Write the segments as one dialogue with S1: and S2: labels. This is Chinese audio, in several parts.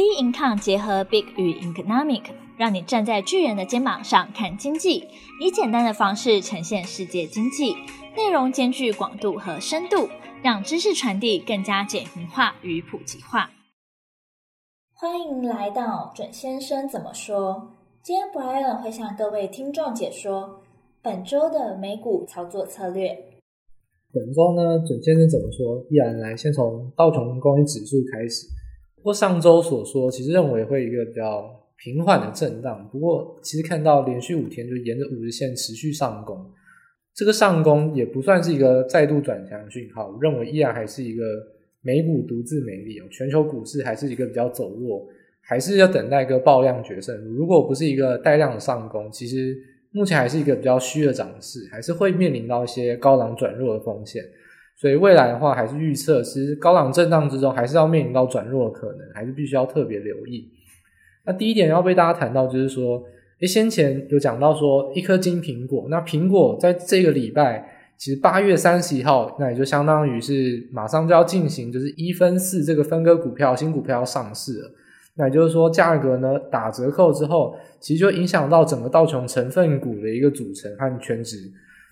S1: B Income 结合 Big 与 Economic，让你站在巨人的肩膀上看经济，以简单的方式呈现世界经济，内容兼具广度和深度，让知识传递更加简明化与普及化。欢迎来到准先生怎么说？今天 Brian 会向各位听众解说本周的美股操作策略。
S2: 本周呢，准先生怎么说？依然来先从道琼工业指数开始。不过上周所说，其实认为会一个比较平缓的震荡。不过其实看到连续五天就沿着五日线持续上攻，这个上攻也不算是一个再度转强的讯号。认为依然还是一个美股独自美丽哦，全球股市还是一个比较走弱，还是要等待一个爆量决胜。如果不是一个带量的上攻，其实。目前还是一个比较虚的涨势，还是会面临到一些高档转弱的风险，所以未来的话还是预测，其实高档震荡之中还是要面临到转弱的可能，还是必须要特别留意。那第一点要被大家谈到就是说，诶，先前有讲到说一颗金苹果，那苹果在这个礼拜，其实八月三十一号，那也就相当于是马上就要进行，就是一分四这个分割股票新股票要上市了。那也就是说，价格呢打折扣之后，其实就影响到整个道琼成分股的一个组成和全值。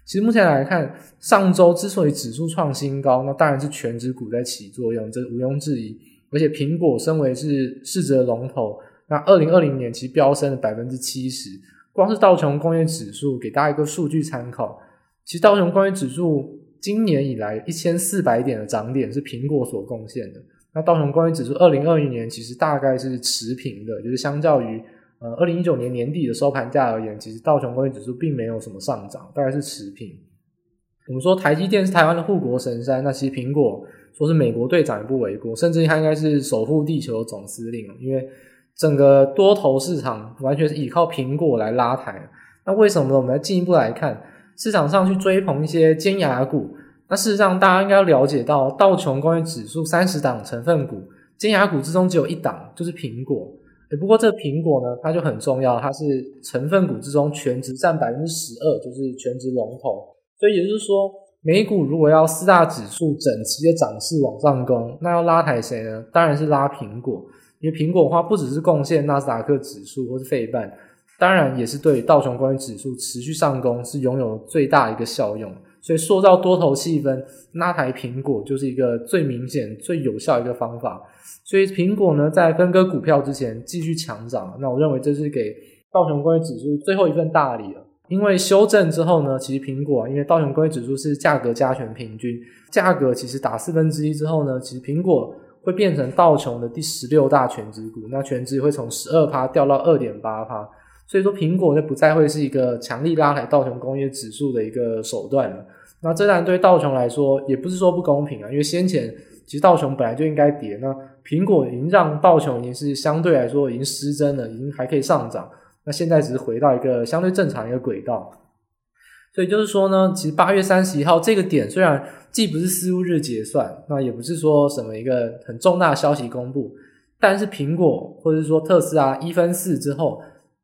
S2: 其实目前来看，上周之所以指数创新高，那当然是权值股在起作用，这毋庸置疑。而且苹果身为是市值的龙头，那二零二零年其实飙升了百分之七十。光是道琼工业指数，给大家一个数据参考，其实道琼工业指数今年以来一千四百点的涨点是苹果所贡献的。那道琼工业指数二零二一年其实大概是持平的，就是相较于呃二零一九年年底的收盘价而言，其实道琼工业指数并没有什么上涨，大概是持平。我们说台积电是台湾的护国神山，那其实苹果说是美国队长也不为过，甚至它应该是守护地球的总司令，因为整个多头市场完全是依靠苹果来拉抬。那为什么呢？我们来进一步来看市场上去追捧一些尖牙股。那事实上，大家应该了解到，道琼工业指数三十档成分股，尖牙股之中只有一档，就是苹果。诶，不过这苹果呢，它就很重要，它是成分股之中全值占百分之十二，就是全值龙头。所以也就是说，美股如果要四大指数整齐的涨势往上攻，那要拉抬谁呢？当然是拉苹果，因为苹果的话不只是贡献纳斯达克指数或是费半，当然也是对道琼工业指数持续上攻是拥有最大一个效用。所以塑造多头气氛，拉抬苹果就是一个最明显、最有效一个方法。所以苹果呢，在分割股票之前继续强涨，那我认为这是给道琼工业指数最后一份大礼了。因为修正之后呢，其实苹果，因为道琼工业指数是价格加权平均，价格其实打四分之一之后呢，其实苹果会变成道琼的第十六大权值股，那权值会从十二趴掉到二点八趴。所以说，苹果就不再会是一个强力拉抬道琼工业指数的一个手段了。那这当然对道琼来说，也不是说不公平啊，因为先前其实道琼本来就应该跌，那苹果已经让道琼已经是相对来说已经失真了，已经还可以上涨。那现在只是回到一个相对正常一个轨道。所以就是说呢，其实八月三十一号这个点虽然既不是私有日结算，那也不是说什么一个很重大的消息公布，但是苹果或者是说特斯拉一分四之后。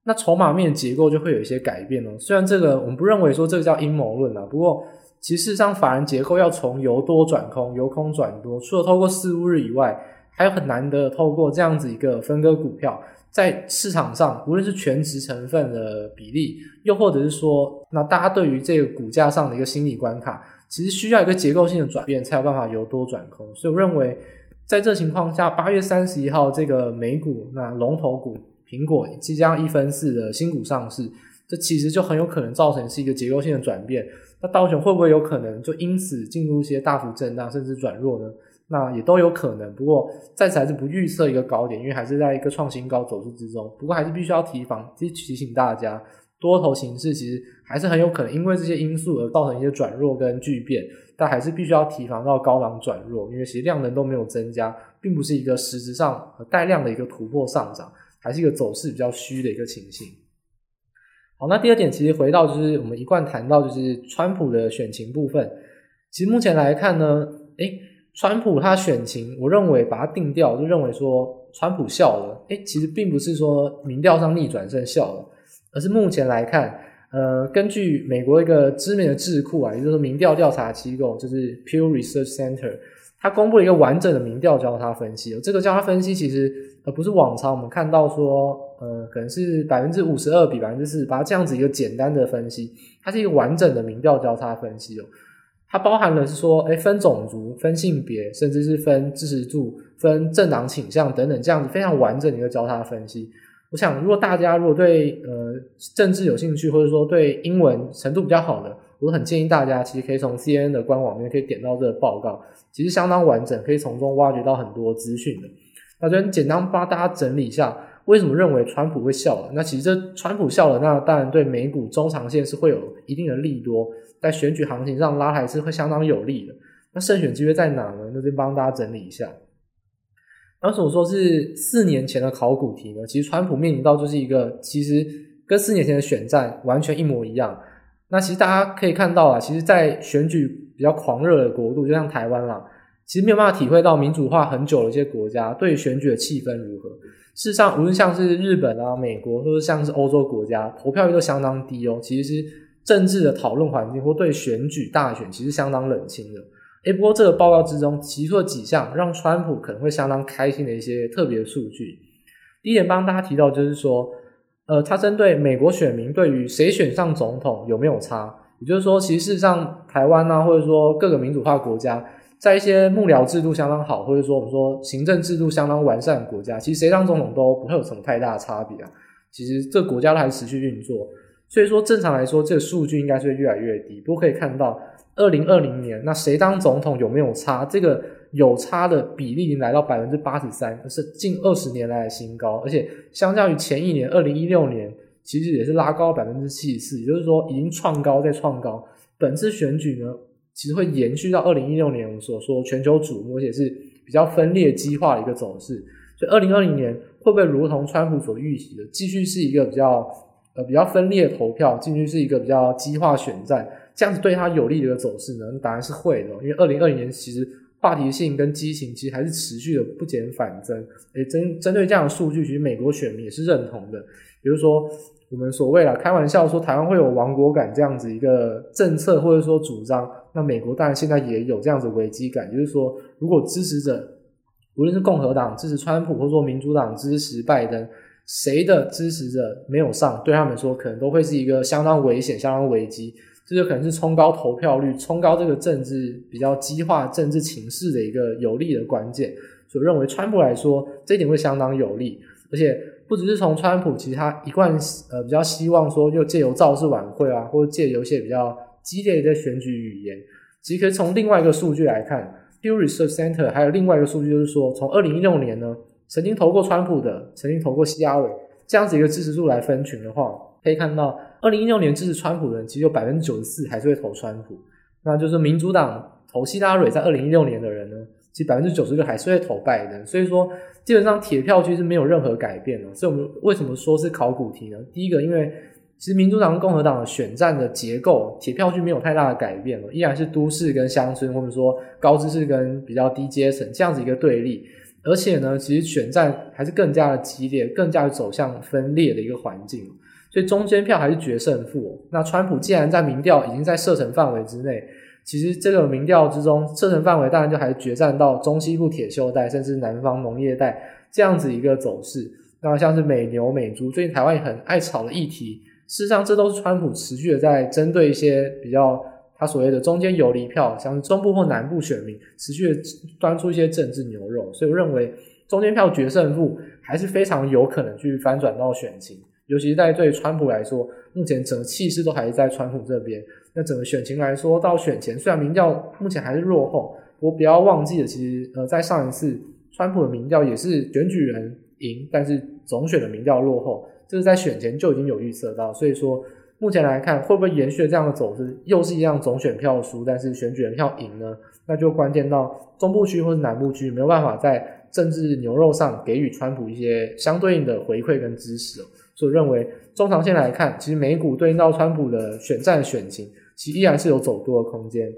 S2: 那筹码面结构就会有一些改变哦。虽然这个我们不认为说这个叫阴谋论啊，不过其实事实上法人结构要从由多转空、由空转多，除了透过四巫日以外，还有很难得透过这样子一个分割股票，在市场上无论是全值成分的比例，又或者是说，那大家对于这个股价上的一个心理关卡，其实需要一个结构性的转变，才有办法由多转空。所以我认为，在这情况下，八月三十一号这个美股那龙头股。苹果即将一分四的新股上市，这其实就很有可能造成是一个结构性的转变。那道琼会不会有可能就因此进入一些大幅震荡甚至转弱呢？那也都有可能。不过暂时还是不预测一个高点，因为还是在一个创新高走势之中。不过还是必须要提防，提提醒大家，多头形势其实还是很有可能因为这些因素而造成一些转弱跟巨变。但还是必须要提防到高档转弱，因为其实量能都没有增加，并不是一个实质上带量的一个突破上涨。还是一个走势比较虚的一个情形。好，那第二点其实回到就是我们一贯谈到就是川普的选情部分。其实目前来看呢，诶，川普他选情，我认为把它定调，就认为说川普笑了。诶，其实并不是说民调上逆转胜笑了，而是目前来看，呃，根据美国一个知名的智库啊，也就是民调调查机构，就是 Pew Research Center。他公布了一个完整的民调交叉分析。这个交叉分析其实呃不是往常我们看到说呃可能是百分之五十二比百分之四十八这样子一个简单的分析，它是一个完整的民调交叉分析哦。它包含了是说，哎，分种族、分性别，甚至是分支持度、分政党倾向等等，这样子非常完整的一个交叉分析。我想，如果大家如果对呃政治有兴趣，或者说对英文程度比较好的，我很建议大家其实可以从 CNN 的官网里面可以点到这个报告，其实相当完整，可以从中挖掘到很多资讯的。那这边简单帮大家整理一下，为什么认为川普会笑了？那其实这川普笑了，那当然对美股中长线是会有一定的利多。在选举行情上拉抬是会相当有利的。那胜选机会在哪呢？那就帮大家整理一下。当时我说是四年前的考古题呢，其实川普面临到就是一个其实跟四年前的选战完全一模一样。那其实大家可以看到啊，其实，在选举比较狂热的国度，就像台湾啦，其实没有办法体会到民主化很久的一些国家对选举的气氛如何。事实上，无论像是日本啊、美国，或者像是欧洲国家，投票率都相当低哦。其实。政治的讨论环境或对选举大选其实相当冷清的。诶，不过这个报告之中提出了几项让川普可能会相当开心的一些特别数据。第一点帮大家提到就是说，呃，他针对美国选民对于谁选上总统有没有差，也就是说，其实事实上台湾啊，或者说各个民主化国家，在一些幕僚制度相当好，或者说我们说行政制度相当完善的国家，其实谁当总统都不会有什么太大的差别啊。其实这国家都还持续运作。所以说，正常来说，这个数据应该是会越来越低。不过可以看到，二零二零年，那谁当总统有没有差？这个有差的比例已经来到百分之八十三，是近二十年来的新高。而且，相较于前一年二零一六年，其实也是拉高百分之七十四。也就是说，已经创高再创高。本次选举呢，其实会延续到二零一六年我们所说全球瞩目，而且是比较分裂激化的一个走势。所以，二零二零年会不会如同川普所预期的，继续是一个比较？呃，比较分裂投票，进去是一个比较激化选战，这样子对他有利的走势呢？答案是会的，因为二零二零年其实话题性跟激情其实还是持续的不减反增。诶，针针对这样的数据，其实美国选民也是认同的。比如说，我们所谓啦，开玩笑说台湾会有亡国感这样子一个政策或者说主张，那美国当然现在也有这样子危机感，就是说，如果支持者无论是共和党支持川普，或者说民主党支持拜登。谁的支持者没有上，对他们说可能都会是一个相当危险、相当危机，这就可能是冲高投票率、冲高这个政治比较激化政治情势的一个有利的关键。所以认为川普来说，这一点会相当有利，而且不只是从川普，其实他一贯呃比较希望说，又借由造势晚会啊，或者借由一些比较激烈的选举语言，其实可以从另外一个数据来看，Pew Research Center 还有另外一个数据就是说，从二零一六年呢。曾经投过川普的，曾经投过希拉蕊，这样子一个支持度来分群的话，可以看到，二零一六年支持川普的人，其实有百分之九十四还是会投川普。那就是民主党投希拉蕊，在二零一六年的人呢，其实百分之九十六还是会投拜登。所以说，基本上铁票区是没有任何改变的。所以我们为什么说是考古题呢？第一个，因为其实民主党跟共和党的选战的结构，铁票区没有太大的改变了，依然是都市跟乡村，或者说高知识跟比较低阶层这样子一个对立。而且呢，其实选战还是更加的激烈，更加的走向分裂的一个环境，所以中间票还是决胜负。那川普既然在民调已经在射程范围之内，其实这个民调之中射程范围当然就还是决战到中西部铁锈带，甚至南方农业带这样子一个走势。那像是美牛美猪，最近台湾也很爱炒的议题，事实上这都是川普持续的在针对一些比较。他所谓的中间游离票，像是中部或南部选民持续的端出一些政治牛肉，所以我认为中间票决胜负还是非常有可能去翻转到选情，尤其是在对川普来说，目前整个气势都还是在川普这边。那整个选情来说，到选前虽然民调目前还是落后，不过不要忘记了，其实呃在上一次川普的民调也是选举人赢，但是总选的民调落后，这是在选前就已经有预测到，所以说。目前来看，会不会延续这样的走势，又是一样总选票输，但是选举人票赢呢？那就关键到中部区或者南部区没有办法在政治牛肉上给予川普一些相对应的回馈跟支持。所以认为中长线来看，其实美股对应到川普的选战选情，其实依然是有走多的空间。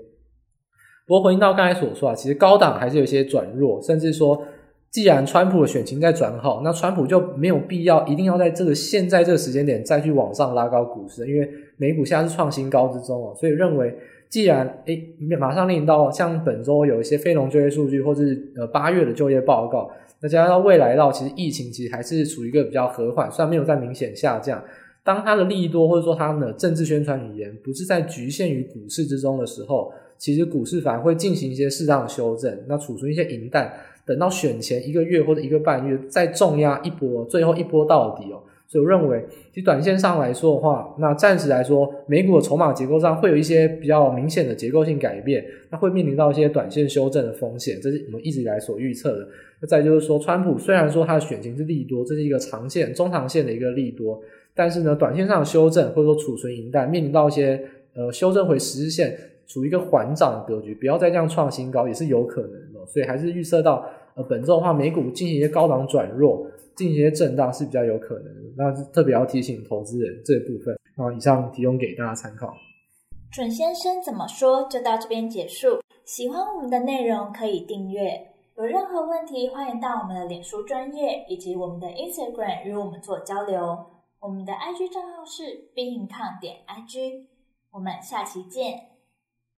S2: 不过回应到刚才所说啊，其实高档还是有些转弱，甚至说。既然川普的选情在转好，那川普就没有必要一定要在这个现在这个时间点再去往上拉高股市，因为美股现在是创新高之中哦，所以认为，既然诶马上令到像本周有一些非农就业数据，或是呃八月的就业报告，那加上未来到其实疫情其实还是处于一个比较和缓，虽然没有在明显下降。当它的利多或者说它的政治宣传语言不是在局限于股市之中的时候，其实股市反而会进行一些适当的修正，那储存一些银弹，等到选前一个月或者一个半月再重压一波，最后一波到底哦。所以我认为，其实短线上来说的话，那暂时来说，美股的筹码结构上会有一些比较明显的结构性改变，那会面临到一些短线修正的风险，这是我们一直以来所预测的。那再就是说，川普虽然说他的选情是利多，这是一个长线、中长线的一个利多，但是呢，短线上修正或者说储存银弹，面临到一些呃修正回十日线，处于一个缓涨的格局，不要再这样创新高也是有可能的。所以还是预测到呃本周的话，美股进行一些高档转弱。进行一些震荡是比较有可能的，那特别要提醒投资人这部分。然后以上提供给大家参考。
S1: 准先生怎么说就到这边结束。喜欢我们的内容可以订阅，有任何问题欢迎到我们的脸书专业以及我们的 Instagram 与我们做交流。我们的 IG 账号是 beincom 点 IG。我们下期见。